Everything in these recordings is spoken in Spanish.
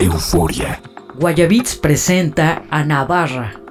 Euforia. Guayabits presenta a Navarra.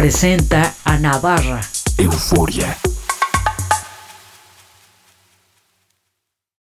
Presenta.